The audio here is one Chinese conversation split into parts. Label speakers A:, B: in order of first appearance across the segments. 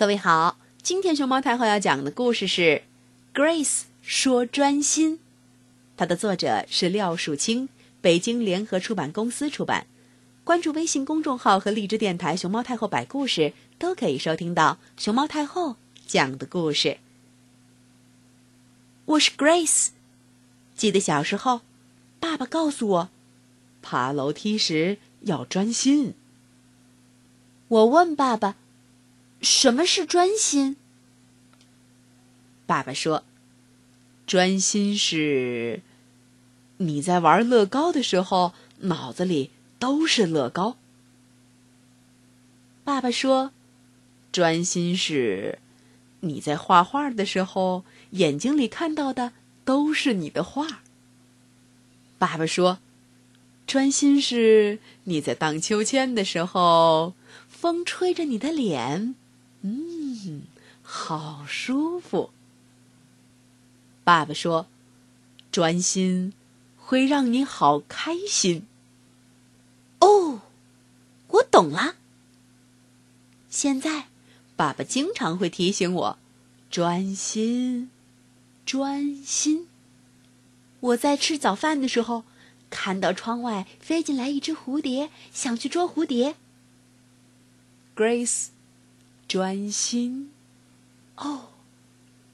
A: 各位好，今天熊猫太后要讲的故事是《Grace 说专心》，它的作者是廖树清，北京联合出版公司出版。关注微信公众号和荔枝电台“熊猫太后摆故事”，都可以收听到熊猫太后讲的故事。我是 Grace，记得小时候，爸爸告诉我，爬楼梯时要专心。我问爸爸。什么是专心？爸爸说：“专心是你在玩乐高的时候，脑子里都是乐高。”爸爸说：“专心是你在画画的时候，眼睛里看到的都是你的画。”爸爸说：“专心是你在荡秋千的时候，风吹着你的脸。”嗯，好舒服。爸爸说：“专心会让你好开心。”哦，我懂了。现在，爸爸经常会提醒我：“专心，专心。”我在吃早饭的时候，看到窗外飞进来一只蝴蝶，想去捉蝴蝶。Grace。专心，哦，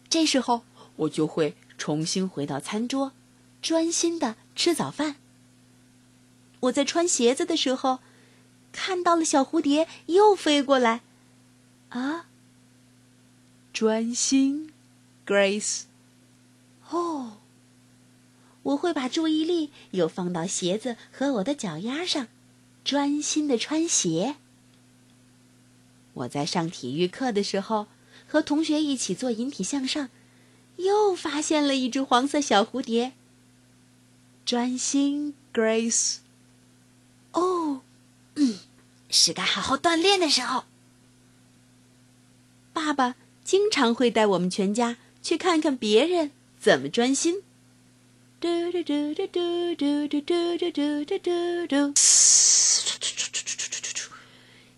A: 这时候我就会重新回到餐桌，专心的吃早饭。我在穿鞋子的时候，看到了小蝴蝶又飞过来，啊，专心，Grace，哦，我会把注意力又放到鞋子和我的脚丫上，专心的穿鞋。我在上体育课的时候，和同学一起做引体向上，又发现了一只黄色小蝴蝶。专心，Grace。哦，嗯，是该好好锻炼的时候。爸爸经常会带我们全家去看看别人怎么专心。嘟嘟嘟嘟嘟嘟嘟嘟嘟嘟嘟嘟。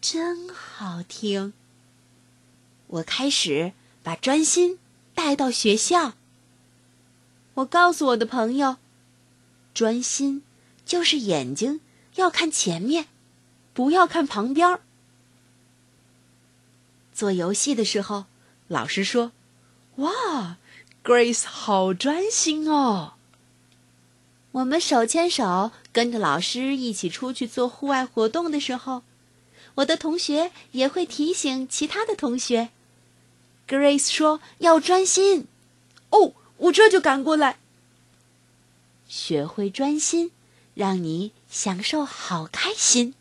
A: 真好听。我开始把专心带到学校。我告诉我的朋友，专心就是眼睛要看前面，不要看旁边。做游戏的时候，老师说：“哇，Grace 好专心哦。”我们手牵手跟着老师一起出去做户外活动的时候。我的同学也会提醒其他的同学。Grace 说：“要专心。”哦，我这就赶过来。学会专心，让你享受好开心。